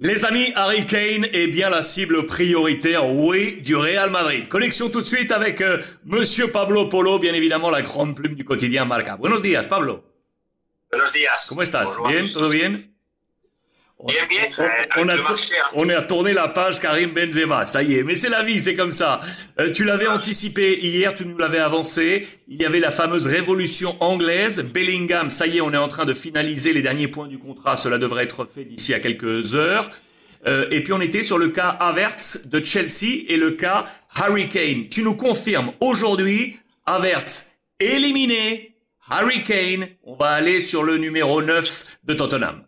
Les amis, Harry Kane est bien la cible prioritaire, oui, du Real Madrid. Connexion tout de suite avec euh, Monsieur Pablo Polo, bien évidemment la grande plume du quotidien Marca. Buenos días, Pablo. Buenos días. ¿Cómo estás? ¿Bien? ¿Todo bien? Bien, bien. On, Euh, on a marché, hein. on a tourné la page Karim Benzema, ça y est. Mais c'est la vie, c'est comme ça. Euh, tu l'avais anticipé hier, tu nous l'avais avancé. Il y avait la fameuse révolution anglaise. Bellingham, ça y est, on est en train de finaliser les derniers points du contrat. Cela devrait être fait d'ici à quelques heures. Euh, et puis on était sur le cas Havertz de Chelsea et le cas Harry Kane. Tu nous confirmes aujourd'hui, Havertz éliminé, Harry Kane, on va aller sur le numéro 9 de Tottenham.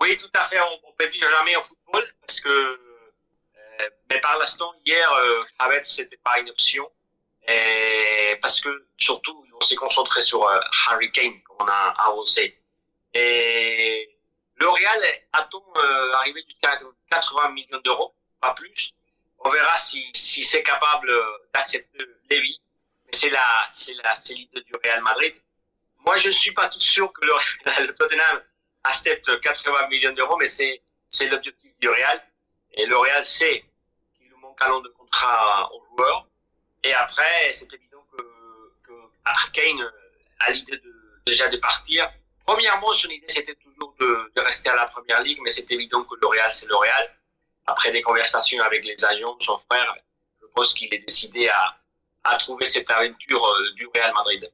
Oui, tout à fait. On, peut dire jamais au football parce que, euh, mais par l'instant, hier, euh, Havertz, c'était pas une option. Et parce que surtout, on s'est concentré sur euh, Harry Kane, comme on a avancé. Et le Real attend euh, arriver jusqu'à 80 millions d'euros, pas plus. On verra si, si c'est capable euh, d'accepter Lévy. Mais c'est la, c'est la, c'est l'idée du Real Madrid. Moi, je suis pas tout sûr que le, le Tottenham accepte 80 millions d'euros, mais c'est, c'est l'objectif du Real. Et le Real sait qu'il nous manque un an de contrat aux joueurs. Et après, c'est évident que, que a l'idée déjà de partir. Premièrement, son idée, c'était toujours de, de rester à la première ligue, mais c'est évident que le Real, c'est le Real. Après des conversations avec les agents, son frère, je pense qu'il est décidé à, à trouver cette aventure euh, du Real Madrid.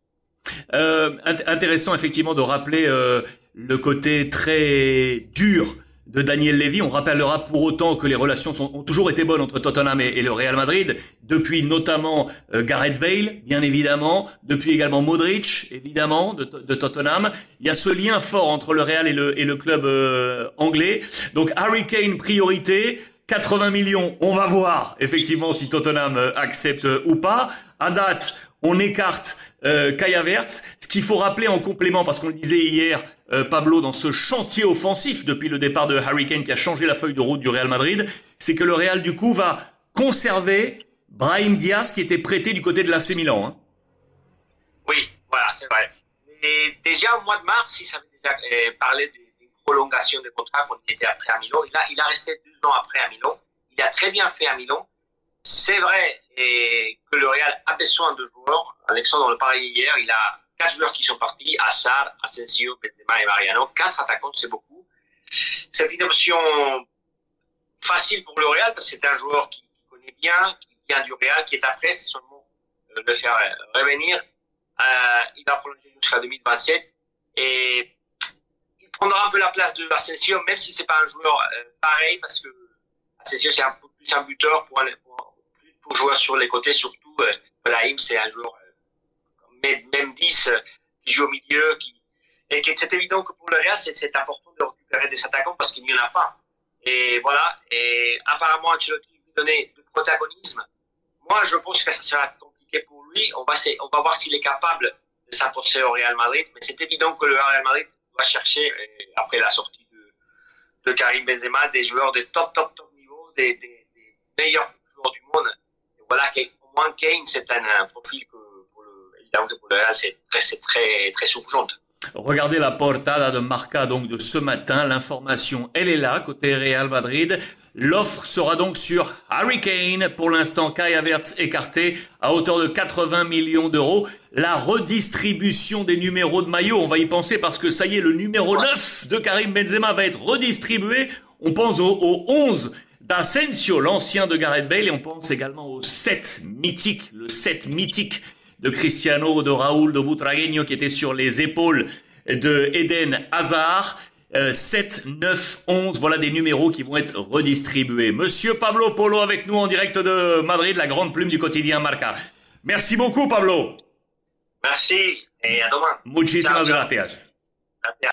Euh, int- intéressant effectivement de rappeler euh, le côté très dur de Daniel Levy. On rappellera pour autant que les relations sont, ont toujours été bonnes entre Tottenham et, et le Real Madrid, depuis notamment euh, Gareth Bale, bien évidemment, depuis également Modric, évidemment, de, de Tottenham. Il y a ce lien fort entre le Real et le, et le club euh, anglais. Donc Harry Kane priorité. 80 millions, on va voir effectivement si Tottenham euh, accepte euh, ou pas. À date, on écarte euh, Kai Havertz. Ce qu'il faut rappeler en complément, parce qu'on le disait hier, euh, Pablo, dans ce chantier offensif depuis le départ de Harry Kane qui a changé la feuille de route du Real Madrid, c'est que le Real du coup va conserver Brahim Diaz qui était prêté du côté de l'AC Milan. Hein. Oui, voilà, c'est vrai. Et déjà au mois de mars, il s'avait déjà parlé d'une prolongation de contrat quand il était après à Milan. Il a, il a resté deux ans après à Milan. Il a très bien fait à Milan. C'est vrai que le Real a besoin de joueurs. Alexandre le parlait hier, il a quatre joueurs qui sont partis, Assar, Asensio, Benzema et Mariano. Quatre attaquants, c'est beaucoup. C'est une option facile pour le Real parce que c'est un joueur qui, connaît bien, qui vient du Real, qui est après, c'est seulement le faire revenir. Euh, il va prolonger jusqu'à 2027 et prendra un peu la place de Asensio, même si c'est pas un joueur euh, pareil, parce que Asensio c'est un peu plus un buteur pour, un- pour, pour sur les côtés, surtout euh, Brahim c'est un joueur euh, même, même 10 euh, qui joue au milieu, et c'est évident que pour le Real c'est important de récupérer des attaquants parce qu'il n'y en a pas. Et voilà, et apparemment Ancelotti lui donnait du protagonisme. Moi je pense que ça sera compliqué pour lui. On va, on va voir s'il est capable de s'imposer au Real Madrid, mais c'est évident que le Real Madrid va chercher, euh, après la sortie de, de Karim Benzema, des joueurs de top, top, top niveau, des, meilleurs joueurs du monde. Voilà, qu'au moins Kane, c'est un, profil que, le, évidemment pour le Real, c'est très, très, très urgent. Regardez la portada de Marca donc de ce matin. L'information, elle est là côté Real Madrid. L'offre sera donc sur Harry Kane. Pour l'instant, Kai Havertz écarté à hauteur de 80 millions d'euros. La redistribution des numéros de maillot, on va y penser parce que ça y est, le numéro 9 de Karim Benzema va être redistribué. On pense au, au 11 d'Asensio, l'ancien de Gareth Bale, et on pense également au 7 mythique, le 7 mythique de Cristiano, de Raúl, de Butragueño qui était sur les épaules de Eden Hazard. Euh, 7, 9, 11, voilà des numéros qui vont être redistribués. Monsieur Pablo Polo avec nous en direct de Madrid, la grande plume du quotidien Marca. Merci beaucoup Pablo. Merci et à demain. Muchísimas. Gracias.